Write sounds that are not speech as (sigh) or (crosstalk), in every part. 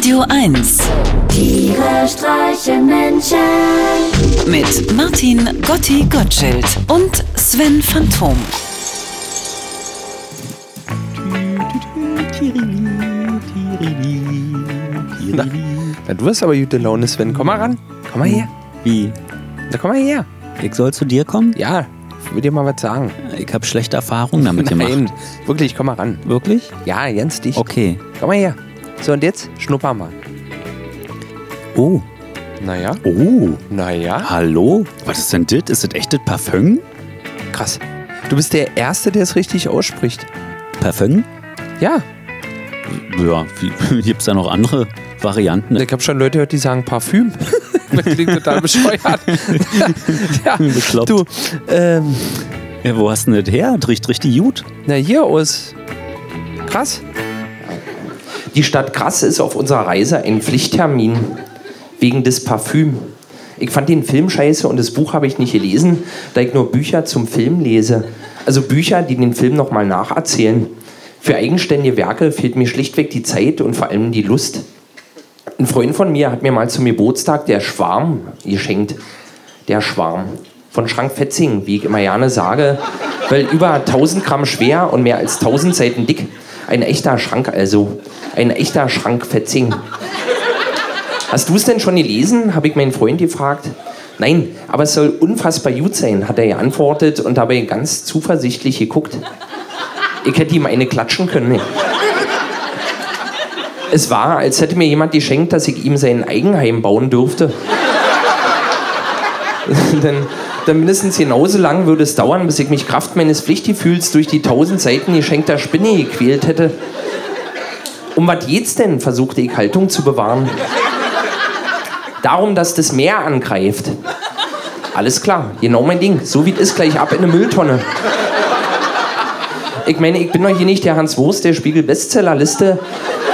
Radio 1 Tiere streichen Menschen. mit Martin Gotti Gottschild und Sven Phantom. Na, na, du hast aber gute Laune, Sven. Komm mal ran. Komm mal her. Wie? Na, komm mal her. Ich soll zu dir kommen? Ja, ich will dir mal was sagen. Ich habe schlechte Erfahrungen damit Nein, gemacht. wirklich, komm mal ran. Wirklich? Ja, ganz dicht. Okay. Komm mal her. So, und jetzt schnupper mal. Oh. Naja. Oh. Naja. Hallo? Was ist denn das? Ist das echt das Parfüm? Krass. Du bist der Erste, der es richtig ausspricht. Parfüm? Ja. Ja, wie, (laughs) gibt's da noch andere Varianten? Ich habe schon Leute gehört, die sagen Parfüm. (laughs) das klingt total (laughs) bescheuert. ja, Bekloppt. du, ähm, Ja, wo hast du denn das her? Das riecht richtig gut. na hier aus Krass. Die Stadt Krass ist auf unserer Reise ein Pflichttermin wegen des Parfüm. Ich fand den Film scheiße und das Buch habe ich nicht gelesen, da ich nur Bücher zum Film lese. Also Bücher, die den Film nochmal nacherzählen. Für eigenständige Werke fehlt mir schlichtweg die Zeit und vor allem die Lust. Ein Freund von mir hat mir mal zum Geburtstag der Schwarm geschenkt. Der Schwarm. Von Schrank Fetzing, wie ich immer gerne sage. Weil über 1000 Gramm schwer und mehr als 1000 Seiten dick. Ein echter Schrank also. Ein echter Schrank Fetzing. Hast du es denn schon gelesen? habe ich meinen Freund gefragt. Nein, aber es soll unfassbar gut sein, hat er geantwortet und dabei ganz zuversichtlich geguckt. Ich hätte ihm eine klatschen können. Es war, als hätte mir jemand geschenkt, dass ich ihm sein Eigenheim bauen dürfte. (laughs) denn, denn mindestens genauso lang würde es dauern, bis ich mich Kraft meines Pflichtgefühls durch die tausend Seiten geschenkter Spinne gequält hätte. Um was geht's denn? versuchte ich Haltung zu bewahren. Darum, dass das Meer angreift. Alles klar, genau mein Ding. So wie es gleich ab in eine Mülltonne. Ich meine, ich bin doch hier nicht der Hans Wurst der Spiegel-Bestsellerliste,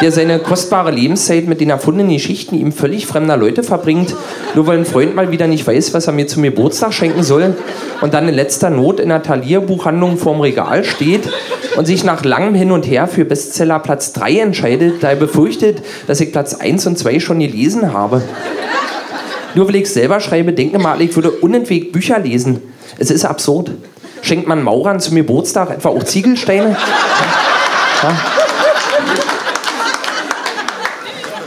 der seine kostbare Lebenszeit mit den erfundenen Geschichten ihm völlig fremder Leute verbringt, nur weil ein Freund mal wieder nicht weiß, was er mir zum Geburtstag schenken soll und dann in letzter Not in der Thalia-Buchhandlung vorm Regal steht und sich nach langem Hin und Her für Bestseller Platz 3 entscheidet, da er befürchtet, dass ich Platz 1 und 2 schon gelesen habe. Nur weil ich selber schreibe, denke mal, ich würde unentwegt Bücher lesen. Es ist absurd. Schenkt man Maurern zum Geburtstag etwa auch Ziegelsteine? Ja.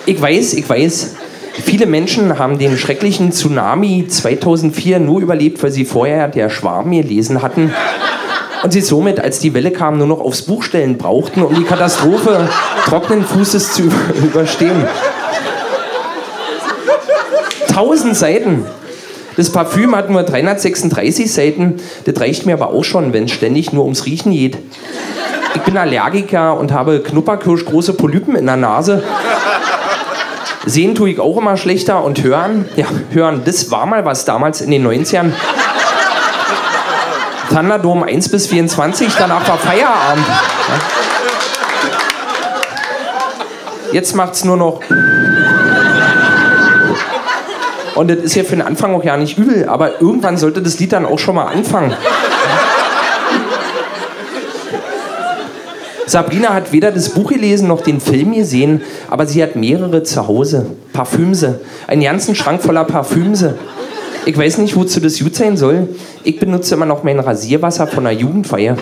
Ich weiß, ich weiß. Viele Menschen haben den schrecklichen Tsunami 2004 nur überlebt, weil sie vorher der Schwarm gelesen hatten und sie somit, als die Welle kam, nur noch aufs Buch stellen brauchten, um die Katastrophe trockenen Fußes zu (laughs) überstehen. Tausend Seiten. Das Parfüm hat nur 336 Seiten. Das reicht mir aber auch schon, wenn es ständig nur ums Riechen geht. Ich bin Allergiker und habe knupperkirschgroße Polypen in der Nase. Sehen tue ich auch immer schlechter und hören, ja, hören, das war mal was damals in den 90ern. Thunderdome 1 bis 24, danach war Feierabend. Jetzt macht's nur noch. Und das ist ja für den Anfang auch ja nicht übel, aber irgendwann sollte das Lied dann auch schon mal anfangen. Sabrina hat weder das Buch gelesen noch den Film gesehen, aber sie hat mehrere zu Hause. Parfümse. Einen ganzen Schrank voller Parfümse. Ich weiß nicht, wozu das gut sein soll. Ich benutze immer noch mein Rasierwasser von der Jugendfeier.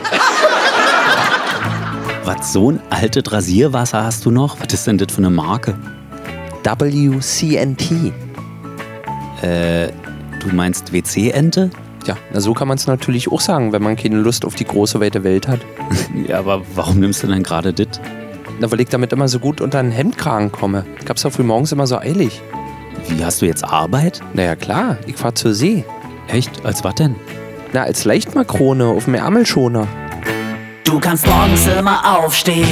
Was, so ein altes Rasierwasser hast du noch? Was ist denn das für eine Marke? WCNT. Du meinst WC-Ente? Ja, na so kann man es natürlich auch sagen, wenn man keine Lust auf die große weite Welt hat. (laughs) Ja, aber warum nimmst du denn gerade das? Na, weil ich damit immer so gut unter einen Hemdkragen komme. Ich hab's doch früh morgens immer so eilig. Wie hast du jetzt Arbeit? Naja, klar, ich fahr zur See. Echt? Als was denn? Na, als Leichtmakrone auf dem Ärmelschoner. Du kannst morgens immer aufstehen,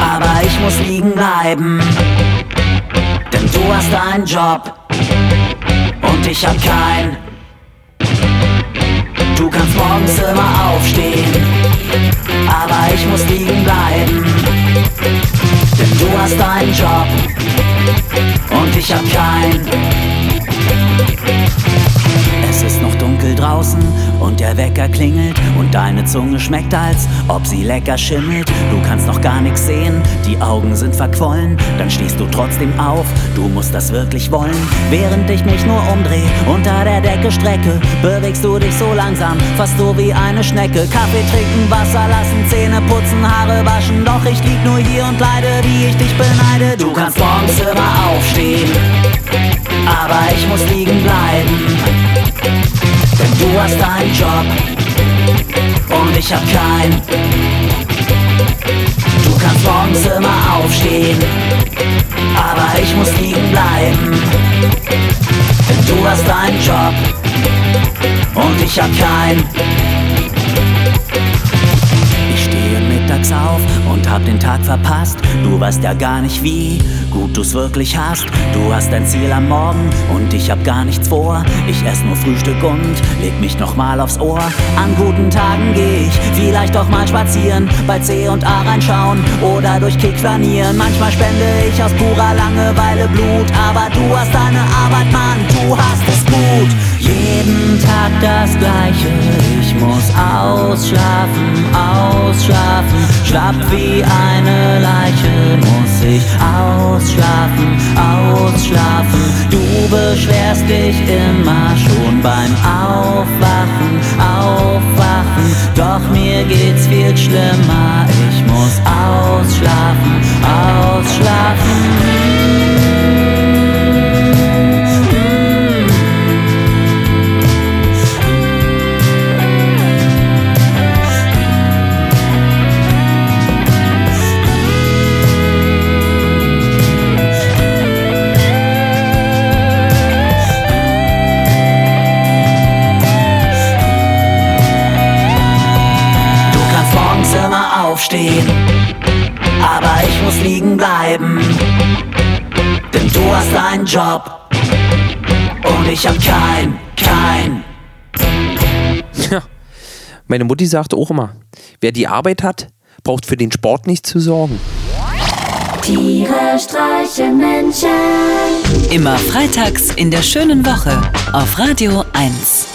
aber ich muss liegen bleiben. Denn du hast einen Job und ich hab keinen. Du kannst morgens immer aufstehen, aber ich muss liegen bleiben. Denn du hast einen Job und ich hab keinen. Draußen und der Wecker klingelt und deine Zunge schmeckt, als ob sie lecker schimmelt. Du kannst noch gar nichts sehen, die Augen sind verquollen. Dann stehst du trotzdem auf, du musst das wirklich wollen. Während ich mich nur umdreh, unter der Decke strecke, bewegst du dich so langsam, fast so wie eine Schnecke. Kaffee trinken, Wasser lassen, Zähne putzen, Haare waschen. Doch ich lieg nur hier und leide, wie ich dich beneide. Du kannst morgens immer aufstehen, aber ich muss liegen bleiben. Hast einen Job und ich hab keinen. Du kannst morgens immer aufstehen, aber ich muss liegen bleiben. Du hast einen Job und ich hab keinen. Mittags auf und hab den Tag verpasst. Du weißt ja gar nicht wie gut du's wirklich hast. Du hast ein Ziel am Morgen und ich hab gar nichts vor. Ich ess nur Frühstück und leg mich nochmal aufs Ohr. An guten Tagen geh ich vielleicht auch mal spazieren, bei C und A reinschauen oder durch Kick flanieren. Manchmal spende ich aus purer Langeweile Blut, aber du hast deine Arbeit, Mann, du hast es gut. Jeden Tag das Gleiche, ich muss ausschlafen, ausschlafen. Schlapp wie eine Leiche, muss ich ausschlafen, ausschlafen. Du beschwerst dich immer schon beim Aufwachen, aufwachen. Doch mir geht's viel schlimmer, ich muss ausschlafen, ausschlafen. Bleiben. Denn du hast einen Job und ich hab keinen, keinen. Ja. Meine Mutti sagte auch immer, wer die Arbeit hat, braucht für den Sport nicht zu sorgen. Tiere streichen Menschen. Immer freitags in der schönen Woche auf Radio 1.